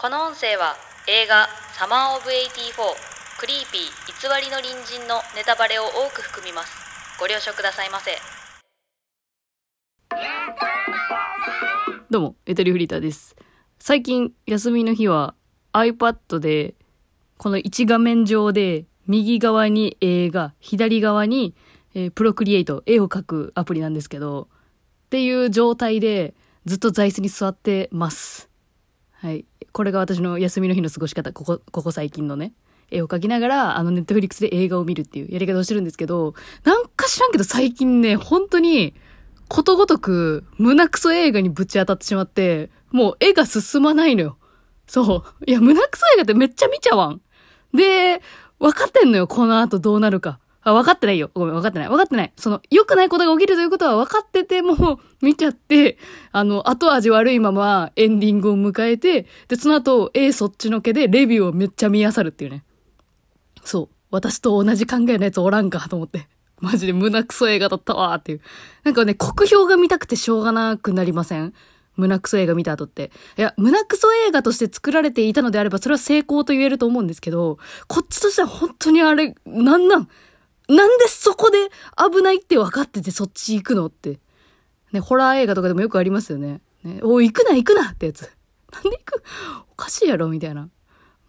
この音声は映画「 Summer of 84」「クリーピー偽りの隣人」のネタバレを多く含みますご了承くださいませどうも、エトリフリーターです。最近、休みの日は iPad で、この一画面上で、右側に映画、左側に、えー Procreate、絵を描くアプリなんですけど、っていう状態で、ずっと座椅子に座ってます。はい。これが私の休みの日の過ごし方、ここ、ここ最近のね。絵を描きながら、あの、ネットフリックスで映画を見るっていうやり方をしてるんですけど、なんか知らんけど最近ね、本当に、ことごとく、胸クソ映画にぶち当たってしまって、もう絵が進まないのよ。そう。いや、胸クソ映画ってめっちゃ見ちゃわん。で、分かってんのよ、この後どうなるか。あ、分かってないよ。ごめん、分かってない。分かってない。その、良くないことが起きるということは分かってても、見ちゃって、あの、後味悪いままエンディングを迎えて、で、その後、A そっちのけでレビューをめっちゃ見漁るっていうね。そう。私と同じ考えのやつおらんかと思って。マジで胸クソ映画だったわーっていう。なんかね、国評が見たくてしょうがなくなりません？胸クソ映画見た後って。いや、胸クソ映画として作られていたのであれば、それは成功と言えると思うんですけど、こっちとしては本当にあれ、なんなん？なんでそこで危ないって分かっててそっち行くのって。ね、ホラー映画とかでもよくありますよね。ねおい、行くな行くなってやつ。なんで行く？おかしいやろみたいな。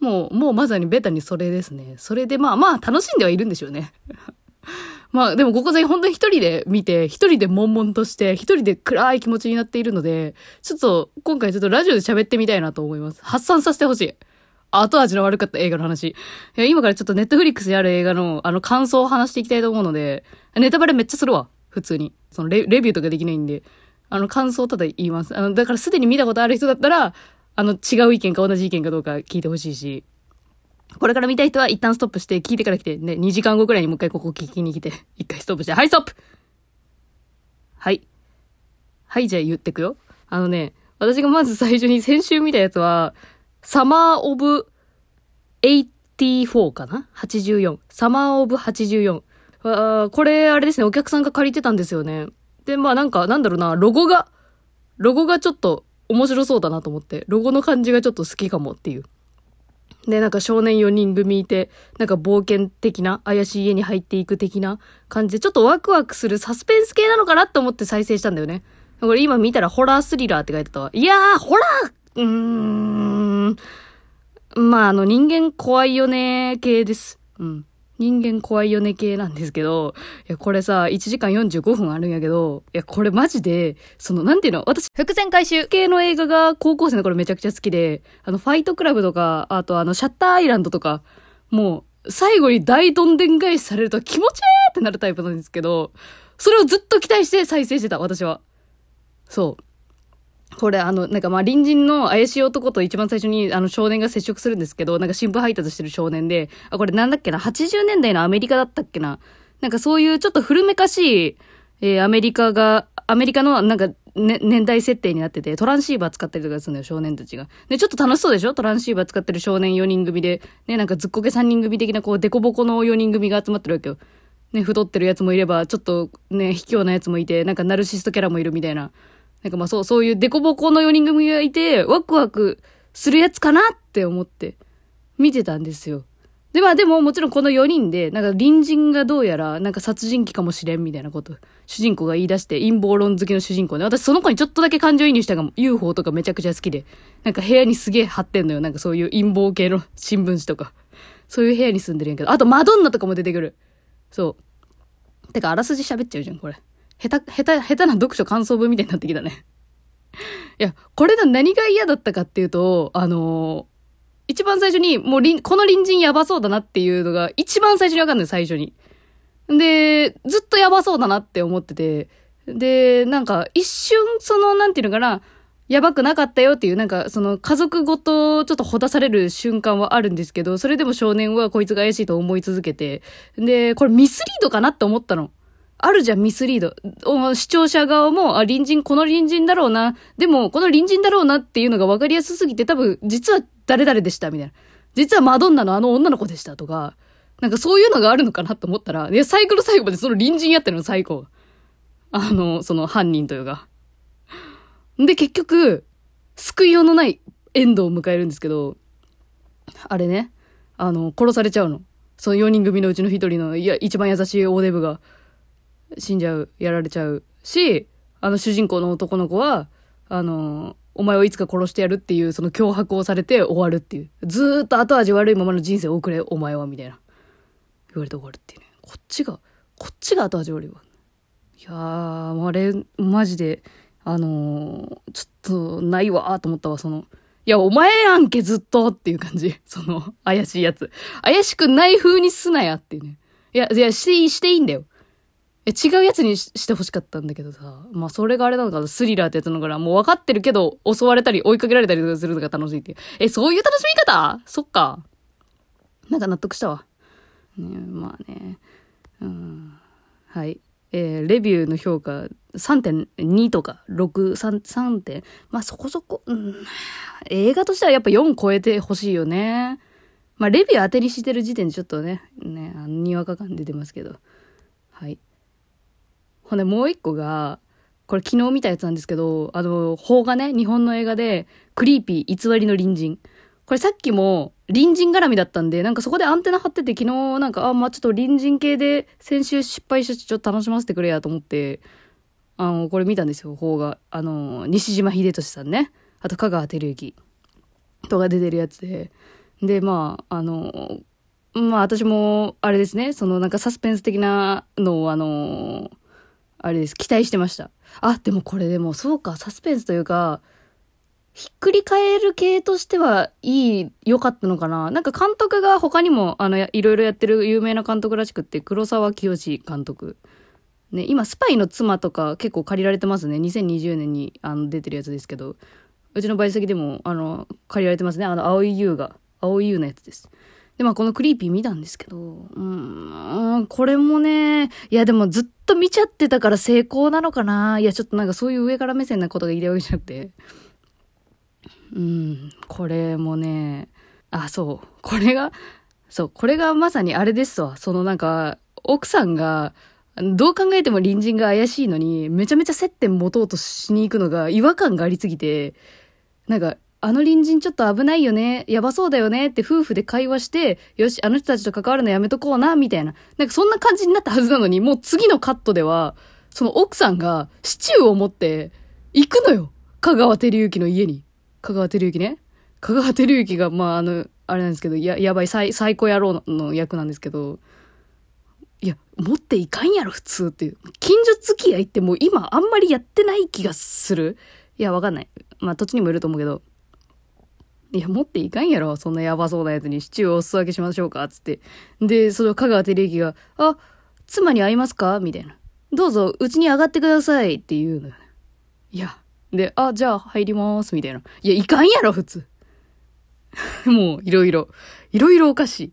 もう、もうまさにベタにそれですね。それでまあまあ楽しんではいるんでしょうね。まあでもここ最近本当に一人で見て、一人で悶々として、一人で暗い気持ちになっているので、ちょっと今回ちょっとラジオで喋ってみたいなと思います。発散させてほしい。後味の悪かった映画の話。いや、今からちょっとネットフリックスである映画のあの感想を話していきたいと思うので、ネタバレめっちゃするわ。普通に。そのレレビューとかできないんで。あの感想をただ言います。あの、だからすでに見たことある人だったら、あの違う意見か同じ意見かどうか聞いてほしいし、これから見たい人は一旦ストップして聞いてから来て、ね、2時間後くらいにもう一回ここ聞きに来て、一回ストップして、はい、ストップはい。はい、じゃあ言ってくよ。あのね、私がまず最初に先週見たやつは、サマーオブ84かな ?84。サマーオブ84。あこれ、あれですね、お客さんが借りてたんですよね。で、まあなんか、なんだろうな、ロゴが、ロゴがちょっと面白そうだなと思って、ロゴの感じがちょっと好きかもっていう。で、なんか少年4人組いて、なんか冒険的な、怪しい家に入っていく的な感じで、ちょっとワクワクするサスペンス系なのかなって思って再生したんだよね。これ今見たらホラースリラーって書いてたわ。いやー、ホラーうーん。まあ、あの、人間怖いよね系です。うん。人間怖いよね系なんですけど、いや、これさ、1時間45分あるんやけど、いや、これマジで、その、なんていうの私、伏線回収系の映画が高校生の頃めちゃくちゃ好きで、あの、ファイトクラブとか、あとあの、シャッターアイランドとか、もう、最後に大どんでん返しされると気持ちいいってなるタイプなんですけど、それをずっと期待して再生してた、私は。そう。これあの、なんかまあ隣人の怪しい男と一番最初にあの少年が接触するんですけど、なんか新聞配達してる少年で、あ、これなんだっけな、80年代のアメリカだったっけな。なんかそういうちょっと古めかしい、えーアメリカが、アメリカのなんか、ね、年代設定になってて、トランシーバー使ったりとかするのよ、少年たちが。で、ちょっと楽しそうでしょ？トランシーバー使ってる少年4人組で、ね、なんかずっこけ3人組的なこう、デコボコの4人組が集まってるわけよ。ね、太ってるやつもいれば、ちょっとね、卑怯なやつもいて、なんかナルシストキャラもいるみたいな。なんかまあそう、そういうデコボコの4人組がいて、ワクワクするやつかなって思って、見てたんですよ。で、まあでももちろんこの4人で、なんか隣人がどうやら、なんか殺人鬼かもしれんみたいなこと、主人公が言い出して、陰謀論好きの主人公ね。私その子にちょっとだけ感情移入したかも。UFO とかめちゃくちゃ好きで。なんか部屋にすげえ貼ってんのよ。なんかそういう陰謀系の新聞紙とか。そういう部屋に住んでるんやけど。あとマドンナとかも出てくる。そう。てか、あらすじ喋っちゃうじゃん、これ。下手、下手、下手な読書感想文みたいになってきたね。いや、これの何が嫌だったかっていうと、あのー一番最初に、もうりん、この隣人やばそうだなっていうのが、一番最初にわかんない、最初に。で、ずっとやばそうだなって思ってて、で、なんか、一瞬、その、なんていうのかな、やばくなかったよっていう、なんか、その、家族ごと、ちょっとほだされる瞬間はあるんですけど、それでも少年はこいつが怪しいと思い続けて、で、これミスリードかなって思ったの。あるじゃん、ミスリード。視聴者側も、あ、隣人、この隣人だろうな。でも、この隣人だろうなっていうのが分かりやすすぎて、多分、実は誰々でした、みたいな。実はマドンナのあの女の子でした、とか。なんかそういうのがあるのかなと思ったら、いや、最後の最後までその隣人やってるの、最後。あの、その犯人というか。で、結局、救いようのないエンドを迎えるんですけど、あれね、あの、殺されちゃうの。その4人組のうちの1人の、いや、一番優しい大デブが死んじゃう、やられちゃうし、あの主人公の男の子は、あの、お前をいつか殺してやるっていうその脅迫をされて終わるっていう。ずーっと後味悪いままの人生を送れ、お前は、みたいな。言われて終わるっていうね。こっちが、こっちが後味悪いわ。いやー、あれ、マジで、あのーちょっと、ないわーと思ったわ、その。いや、お前やんけ、ずっとっていう感じ。その、怪しいやつ。怪しくない風にすなやっていうね。いや、いや、していい、していいんだよ。え、違うやつにしてほしかったんだけどさ。まあ、それがあれなのかな、スリラーってやつなのから、もう分かってるけど、襲われたり追いかけられたりするのが楽しいって。え、そういう楽しみ方？そっか。なんか納得したわ。ね、まあね。うん。はい。えーレビューの評価3.2とか6、3、3点。まあそこそこ、うん。映画としてはやっぱ4超えてほしいよね。まあレビュー当てにしてる時点でちょっとね、ね、あのにわか感出てますけど。はい。ほんでもう一個が、これ昨日見たやつなんですけど、あの、邦画ね、日本の映画で、クリーピー偽りの隣人。これさっきも隣人絡みだったんで、なんかそこでアンテナ張ってて昨日なんか、あ、まあ、ちょっと隣人系で先週失敗してちょっと楽しませてくれやと思って、あの、これ見たんですよ、邦画。あの、西島秀俊さんね。あと香川照之とか出てるやつで。で、まあ、あの、まあ私も、あれですね、そのなんかサスペンス的なのをあの、あれです、期待してました。あ、でもこれでもそうか、サスペンスというか、ひっくり返る系としてはいい、良かったのかななんか監督が他にも、あの、いろいろやってる有名な監督らしくって、黒沢清監督。ね、今、スパイの妻とか結構借りられてますね。2020年にあの出てるやつですけど。うちのバイト先でも、あの、借りられてますね。あの、青い優が。青い優のやつです。で、まあ、このクリーピー見たんですけど、うーん、これもね、いや、でもずっと見ちゃってたから成功なのかないや、ちょっとなんかそういう上から目線なことが言いたいわけじゃなくて。うん、これもね、あ、そう、これが、そう、これがまさにあれですわ。そのなんか、奥さんが、どう考えても隣人が怪しいのに、めちゃめちゃ接点持とうとしに行くのが違和感がありすぎて、なんか、あの隣人ちょっと危ないよね、やばそうだよねって夫婦で会話して、よし、あの人たちと関わるのやめとこうな、みたいな。なんかそんな感じになったはずなのに、もう次のカットでは、その奥さんがシチューを持って行くのよ。香川照之の家に。香川照之ね。香川照之が、まあ、あの、あれなんですけど、や、やばい、最、最高野郎の役なんですけど、いや、持っていかんやろ、普通っていう。近所付き合いってもう今あんまりやってない気がする。いや、わかんない。まあ、土地にもいると思うけど。いや、持っていかんやろ、そんなやばそうなやつにシチューをお裾分けしましょうか、つって。で、その香川照之が、あ、妻に会いますか？みたいな。どうぞ、うちに上がってくださいって言うの。いや。で、あ、じゃあ入ります、みたいな。いや、いかんやろ、普通。もう、いろいろ。いろいろおかしい。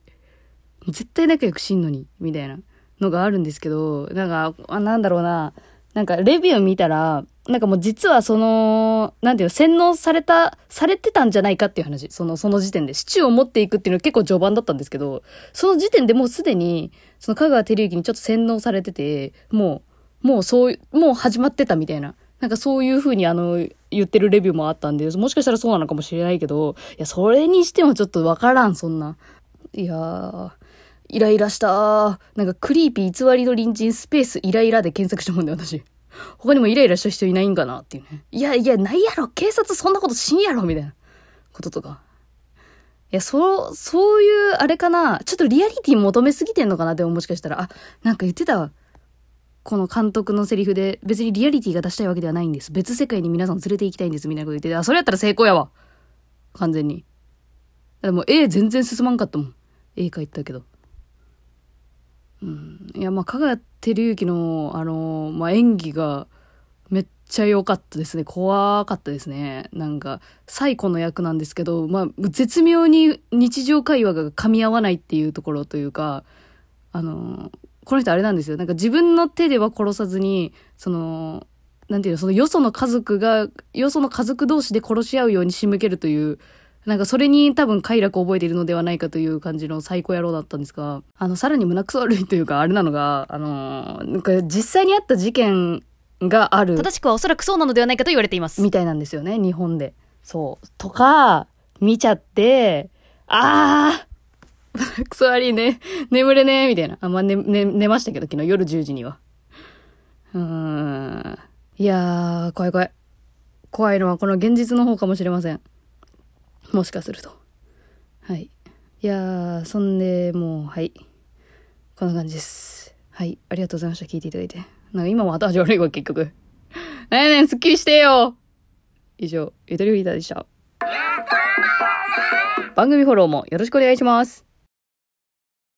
絶対仲良くしんのに、みたいなのがあるんですけど、なんか、あなんだろうな。なんか、レビュー見たら、なんかもう実はその、なんていうの、洗脳された、されてたんじゃないかっていう話。その、その時点で。シチューを持っていくっていうのは結構序盤だったんですけど、その時点でもうすでに、その香川照之にちょっと洗脳されてて、もう、もうそういう、もう始まってたみたいな。なんかそういう風にあの、言ってるレビューもあったんで、もしかしたらそうなのかもしれないけど、いや、それにしてもちょっとわからん、そんな。いやー、イライラした。なんかクリーピー偽りの隣人スペースイライラで検索したもんで、私。他にもイライラした人いないんかなっていうね。いやいや、ないやろ警察そんなことしんやろみたいなこととか。いや、そう、そういう、あれかな。ちょっとリアリティ求めすぎてんのかなでももしかしたら。あ、なんか言ってた。この監督のセリフで、別にリアリティが出したいわけではないんです。別世界に皆さん連れて行きたいんです。みたいなこと言ってて、あ、それやったら成功やわ。完全に。でも、絵全然進まんかったもん。絵描いてたけど。いや、まあ、香川照之の、あの、まあ、演技が、めっちゃ良かったですね。怖かったですね。なんか、最古の役なんですけど、まあ、絶妙に日常会話が噛み合わないっていうところというか、あの、この人あれなんですよ。なんか自分の手では殺さずに、その、なんていうの、そのよその家族が、よその家族同士で殺し合うように仕向けるという、なんかそれに多分快楽を覚えているのではないかという感じの最高野郎だったんですが、あの、さらに胸くそ悪いというか、あれなのが、あの、なんか実際にあった事件がある。正しくはおそらくそうなのではないかと言われています。みたいなんですよね、日本で。そう。とか、見ちゃって、あー クソ悪いね。眠れねーみたいな。あ、まあ、ね、ね、寝ましたけど、昨日夜10時には。うーん。いやー、怖い怖い。怖いのはこの現実の方かもしれません。もしかすると。はい。いやー、そんで、もう、はい。こんな感じです。はい。ありがとうございました。聞いていただいて。なんか今も後味悪いわ、結局。ねえねえ、すっきりしてよ以上、ゆとりフリーターでした。番組フォローもよろしくお願いします。